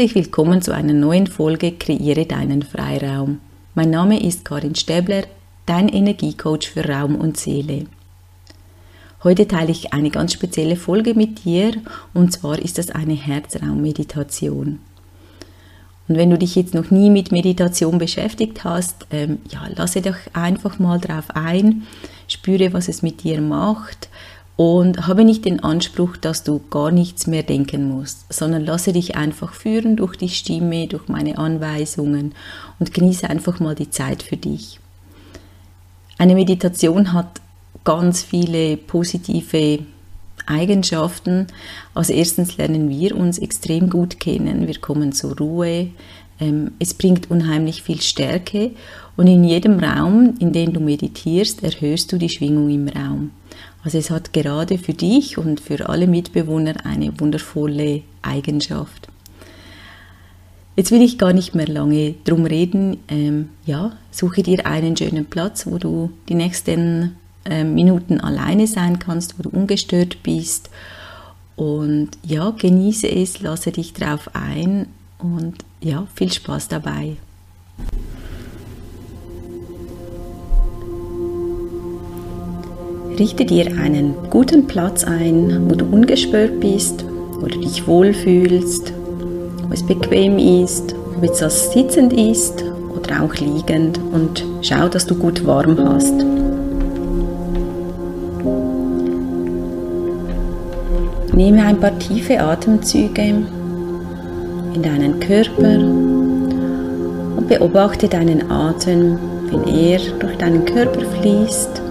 Herzlich willkommen zu einer neuen Folge Kreiere deinen Freiraum. Mein Name ist Karin Stäbler, dein Energiecoach für Raum und Seele. Heute teile ich eine ganz spezielle Folge mit dir und zwar ist das eine Herzraummeditation. Und wenn du dich jetzt noch nie mit Meditation beschäftigt hast, ähm, ja, lasse dich einfach mal drauf ein, spüre, was es mit dir macht und habe nicht den Anspruch, dass du gar nichts mehr denken musst, sondern lasse dich einfach führen durch die Stimme, durch meine Anweisungen und genieße einfach mal die Zeit für dich. Eine Meditation hat ganz viele positive Eigenschaften. Als erstens lernen wir uns extrem gut kennen, wir kommen zur Ruhe, ähm, es bringt unheimlich viel Stärke und in jedem Raum, in dem du meditierst, erhöhst du die Schwingung im Raum. Also es hat gerade für dich und für alle Mitbewohner eine wundervolle Eigenschaft. Jetzt will ich gar nicht mehr lange drum reden. Ähm, ja, suche dir einen schönen Platz, wo du die nächsten äh, Minuten alleine sein kannst, wo du ungestört bist. Und ja, genieße es, lasse dich drauf ein und ja, viel Spaß dabei. Richte dir einen guten Platz ein, wo du ungespürt bist, wo du dich wohlfühlst, wo es bequem ist, ob es das sitzend ist oder auch liegend und schau, dass du gut warm hast. Nehme ein paar tiefe Atemzüge in deinen Körper und beobachte deinen Atem, wenn er durch deinen Körper fließt,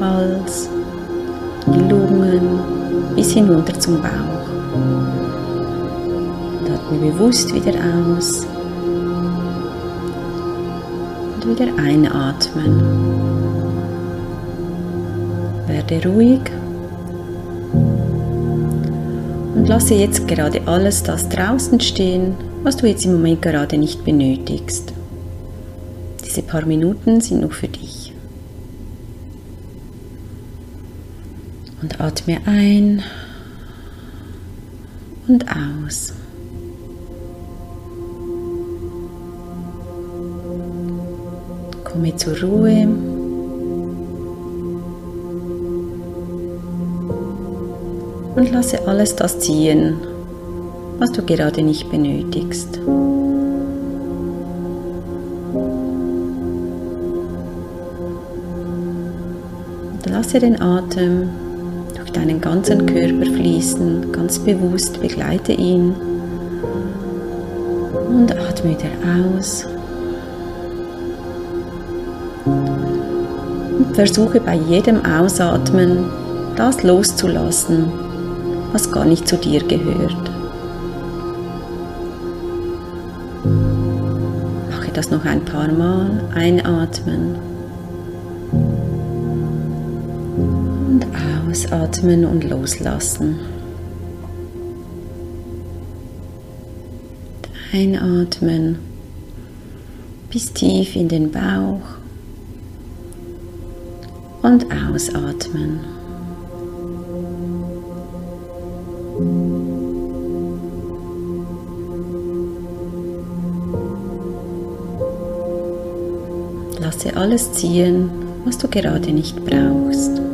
Hals, die Lungen bis hinunter zum Bauch. Und atme bewusst wieder aus und wieder einatmen. Werde ruhig und lasse jetzt gerade alles das draußen stehen, was du jetzt im Moment gerade nicht benötigst. Diese paar Minuten sind nur für dich. Und atme ein und aus. Komme zur Ruhe. und lasse alles das ziehen, was du gerade nicht benötigst. Lasse den Atem deinen ganzen Körper fließen, ganz bewusst begleite ihn und atme wieder aus. Und versuche bei jedem Ausatmen das loszulassen, was gar nicht zu dir gehört. Mache das noch ein paar Mal. Einatmen. Ausatmen und loslassen. Einatmen bis tief in den Bauch und ausatmen. Lasse alles ziehen, was du gerade nicht brauchst.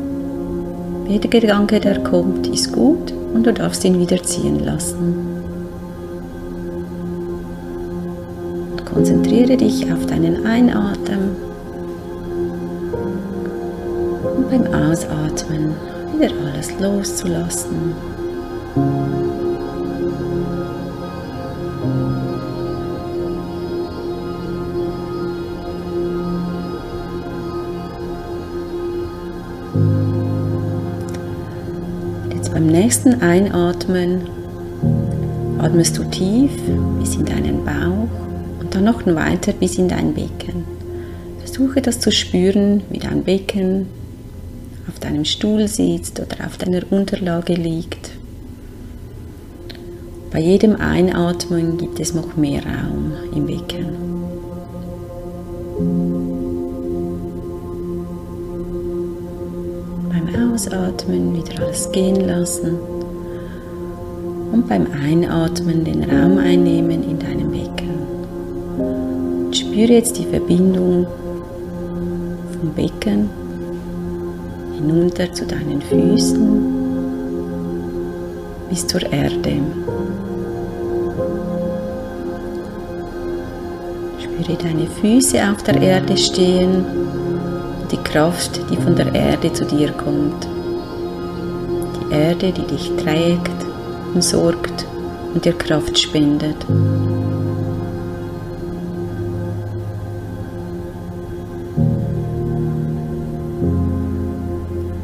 Jeder Gedanke, der kommt, ist gut und du darfst ihn wieder ziehen lassen. Und konzentriere dich auf deinen Einatmen und beim Ausatmen wieder alles loszulassen. Nächsten Einatmen atmest du tief bis in deinen Bauch und dann noch weiter bis in dein Becken. Versuche das zu spüren, wie dein Becken auf deinem Stuhl sitzt oder auf deiner Unterlage liegt. Bei jedem Einatmen gibt es noch mehr Raum im Becken. Ausatmen wieder alles gehen lassen und beim Einatmen den Raum einnehmen in deinem Becken. spüre jetzt die Verbindung vom Becken hinunter zu deinen Füßen bis zur Erde. Spüre deine Füße auf der Erde stehen und Kraft, die von der Erde zu dir kommt. Die Erde, die dich trägt und sorgt und dir Kraft spendet.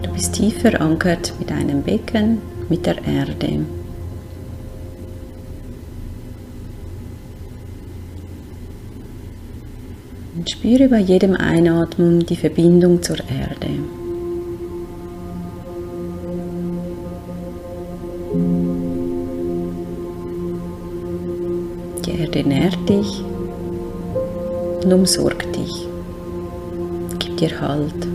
Du bist tief verankert mit deinem Becken, mit der Erde. Und spüre bei jedem Einatmen die Verbindung zur Erde. Die Erde nährt dich und umsorgt dich, gibt dir Halt.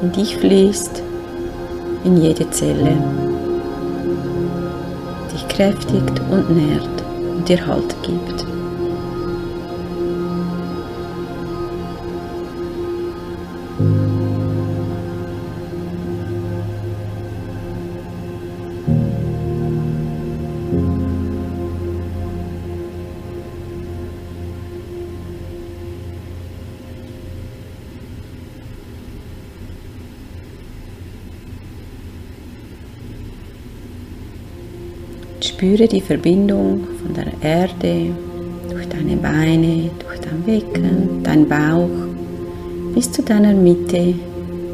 In dich fließt, in jede Zelle, dich kräftigt und nährt und dir Halt gibt. Spüre die Verbindung von der Erde durch deine Beine, durch dein Becken, dein Bauch bis zu deiner Mitte,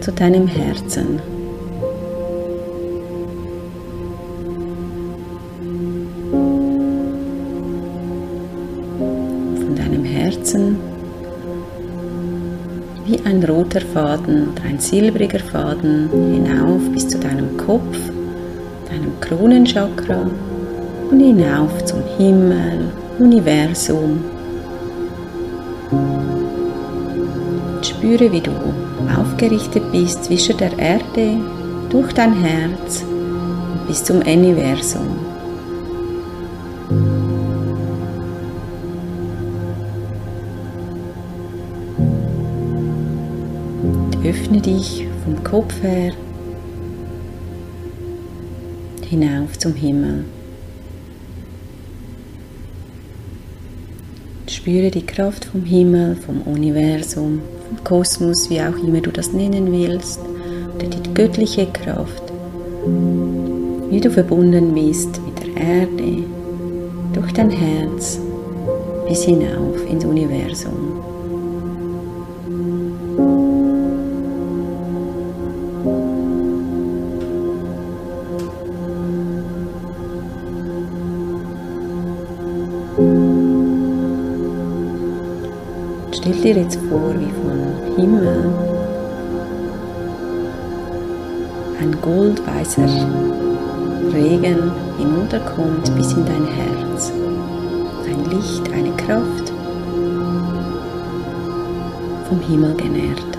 zu deinem Herzen. Von deinem Herzen wie ein roter Faden oder ein silbriger Faden hinauf bis zu deinem Kopf, deinem Kronenchakra und hinauf zum Himmel, Universum. spüre, wie du aufgerichtet bist zwischen der Erde, durch dein Herz bis zum Universum. öffne dich vom Kopf her hinauf zum Himmel. Spüre die Kraft vom Himmel, vom Universum, vom Kosmos, wie auch immer du das nennen willst, oder die göttliche Kraft, wie du verbunden bist mit der Erde, durch dein Herz bis hinauf ins Universum. Dir jetzt vor, wie vom Himmel ein goldweißer Regen hinunterkommt bis in dein Herz. Ein Licht, eine Kraft vom Himmel genährt.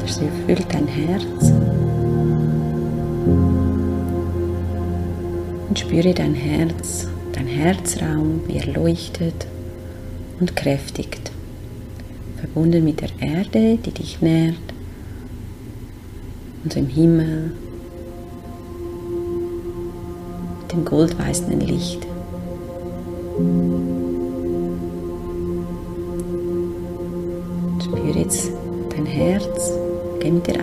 Das erfüllt dein Herz. Und spüre dein Herz dein Herzraum, wie er leuchtet und kräftigt, verbunden mit der Erde, die dich nährt, und dem Himmel, mit dem goldweißen Licht. Spüre jetzt dein Herz, geh mit der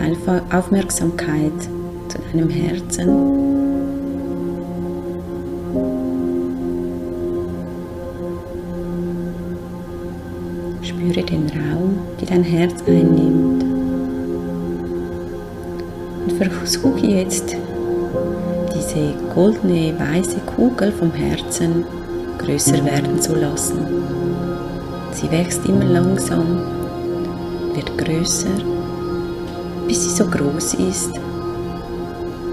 Aufmerksamkeit zu deinem Herzen dein Herz einnimmt. Und versuche jetzt diese goldene, weiße Kugel vom Herzen größer werden zu lassen. Sie wächst immer langsam, wird größer bis sie so groß ist,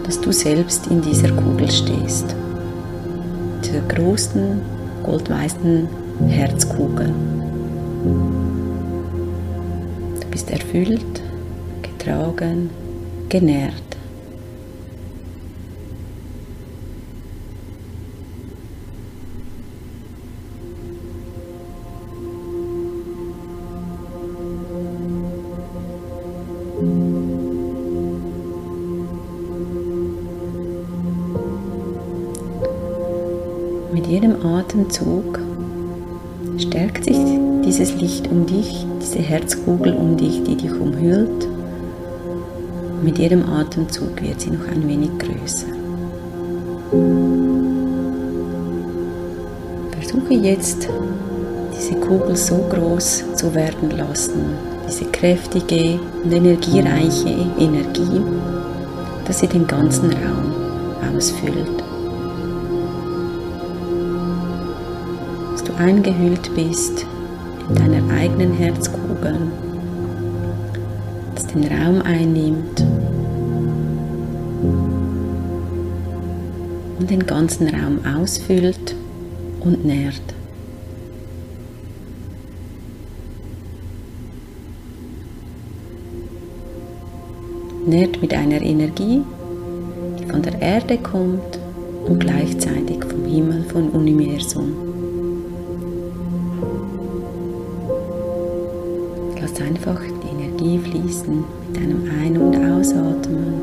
dass du selbst in dieser Kugel stehst. Dieser großen, goldweißen Herzkugel. Bist erfüllt, getragen, genährt. Mit jedem Atemzug stärkt sich dieses Licht um dich, diese Herzkugel um dich, die dich umhüllt. Mit jedem Atemzug wird sie noch ein wenig größer. Versuche jetzt, diese Kugel so groß zu werden lassen, diese kräftige und energiereiche Energie, dass sie den ganzen Raum ausfüllt. Dass du eingehüllt bist eigenen Herzkugel, das den Raum einnimmt und den ganzen Raum ausfüllt und nährt. nährt mit einer Energie, die von der Erde kommt und gleichzeitig vom Himmel, vom Universum. Energie fließen mit deinem Ein- und Ausatmen.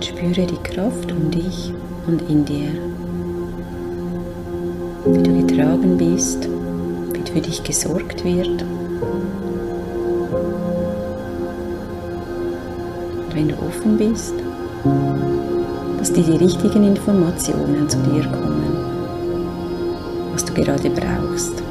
Spüre die Kraft um dich und in dir. Wie du getragen bist, wie für dich gesorgt wird wenn du offen bist, dass dir die richtigen Informationen zu dir kommen, was du gerade brauchst.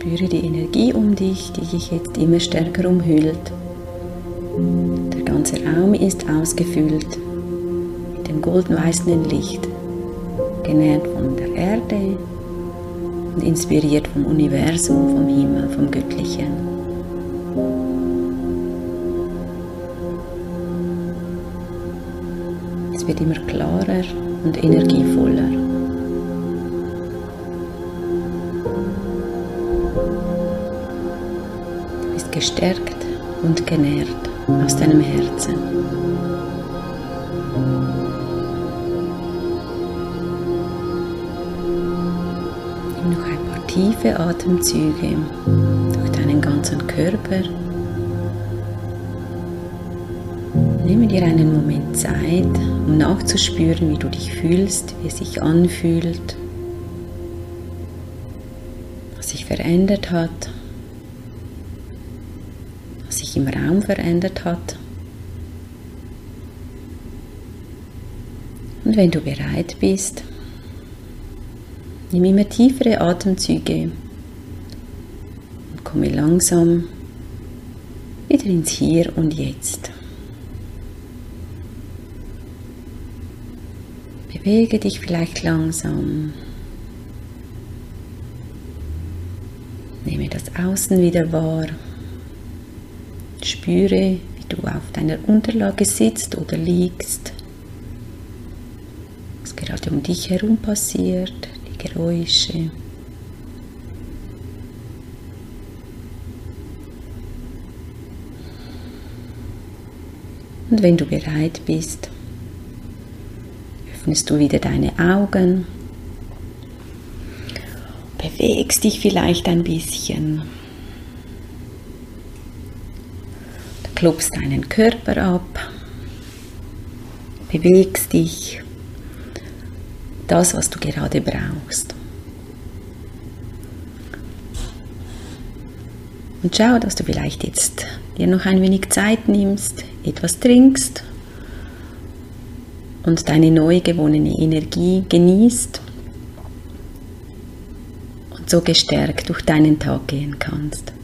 Spüre die Energie um dich, die dich jetzt immer stärker umhüllt. Der ganze Raum ist ausgefüllt mit dem goldenweißen Licht, genährt von der Erde und inspiriert vom Universum, vom Himmel, vom Göttlichen. Es wird immer klarer und energievoller. Gestärkt und genährt aus deinem Herzen. Nimm noch ein paar tiefe Atemzüge durch deinen ganzen Körper. Nehme dir einen Moment Zeit, um nachzuspüren, wie du dich fühlst, wie es sich anfühlt, was sich verändert hat im Raum verändert hat. Und wenn du bereit bist, nimm immer tiefere Atemzüge und komme langsam wieder ins Hier und Jetzt. Bewege dich vielleicht langsam. Nehme das Außen wieder wahr. Spüre, wie du auf deiner Unterlage sitzt oder liegst, was gerade um dich herum passiert, die Geräusche. Und wenn du bereit bist, öffnest du wieder deine Augen, bewegst dich vielleicht ein bisschen. Klopfst deinen Körper ab, bewegst dich, das, was du gerade brauchst. Und schau, dass du vielleicht jetzt dir noch ein wenig Zeit nimmst, etwas trinkst und deine neu gewonnene Energie genießt und so gestärkt durch deinen Tag gehen kannst.